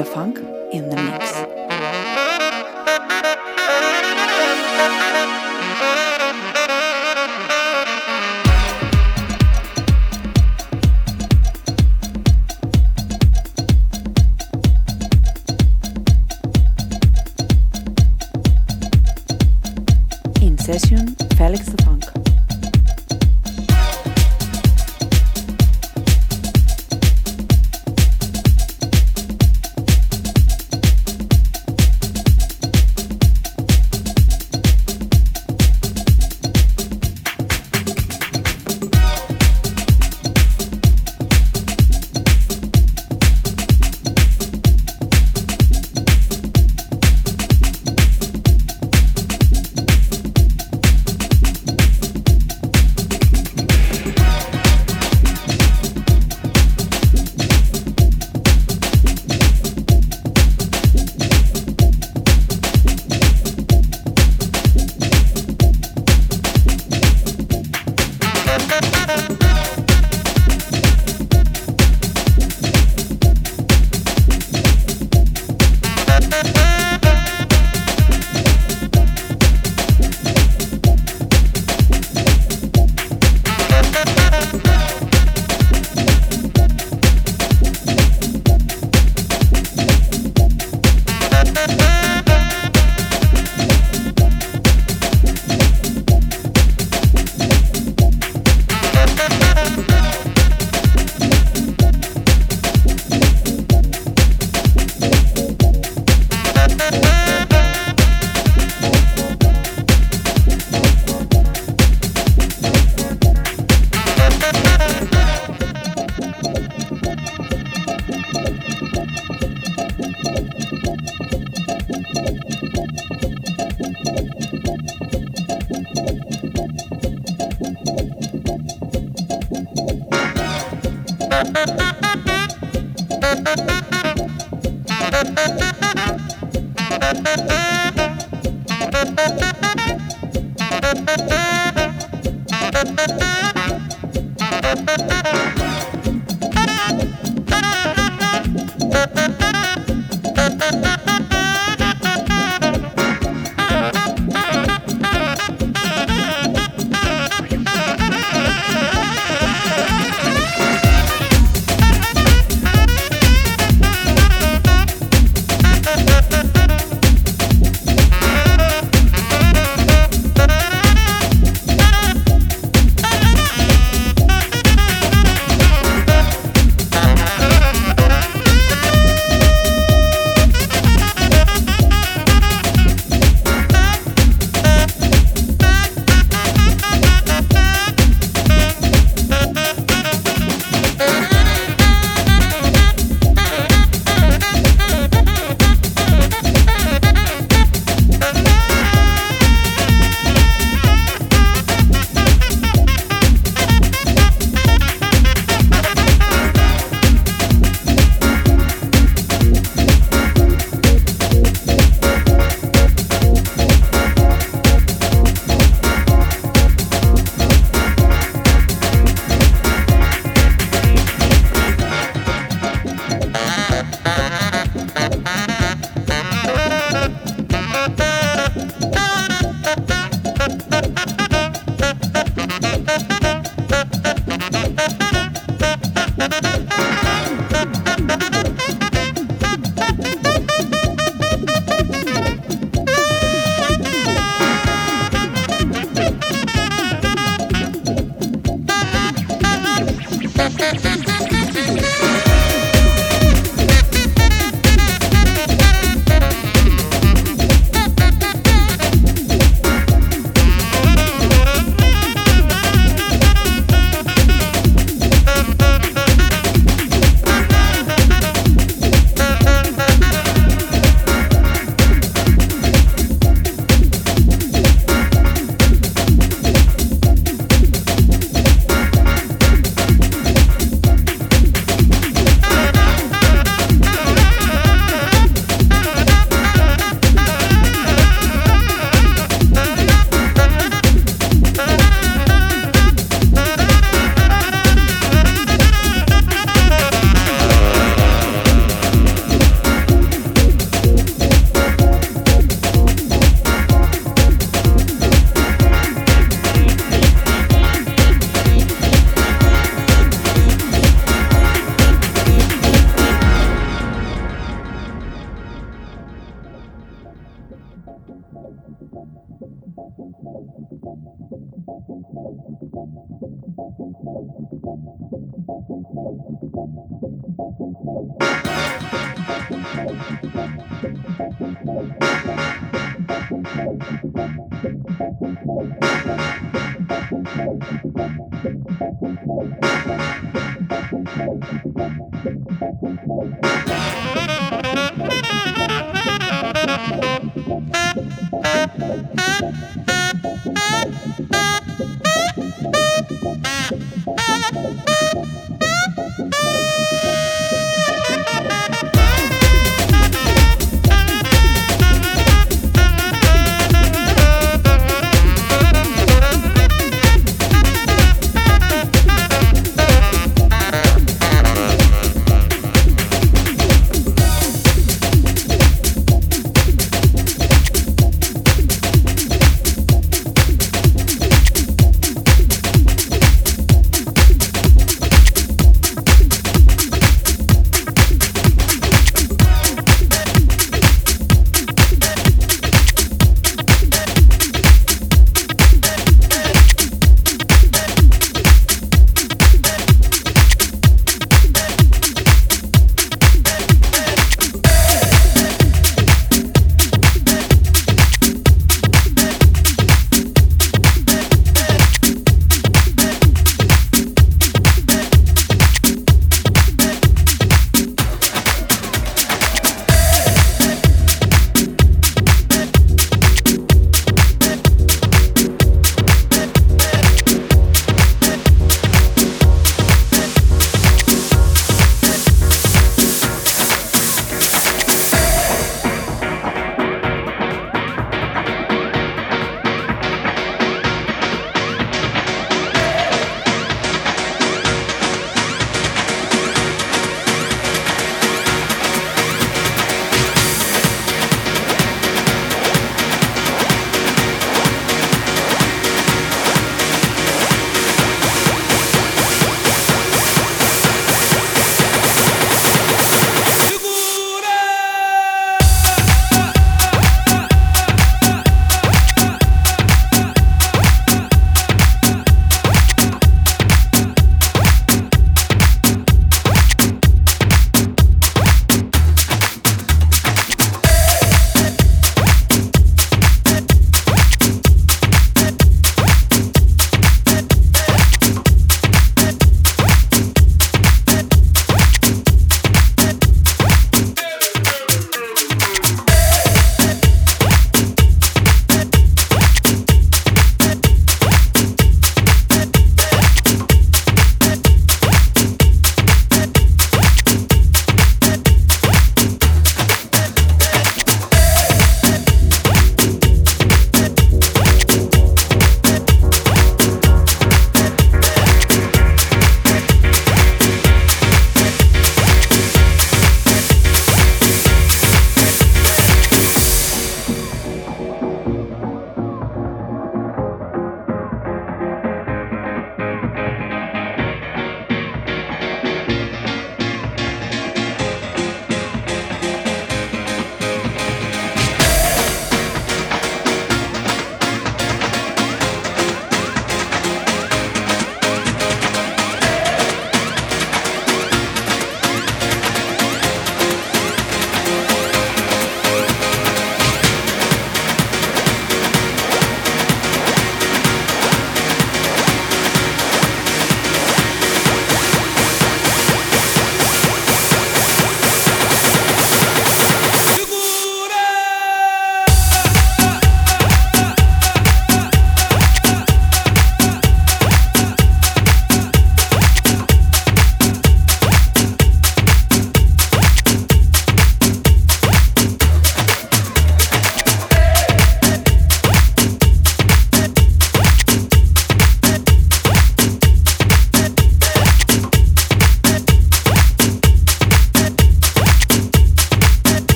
the Funk in the mix.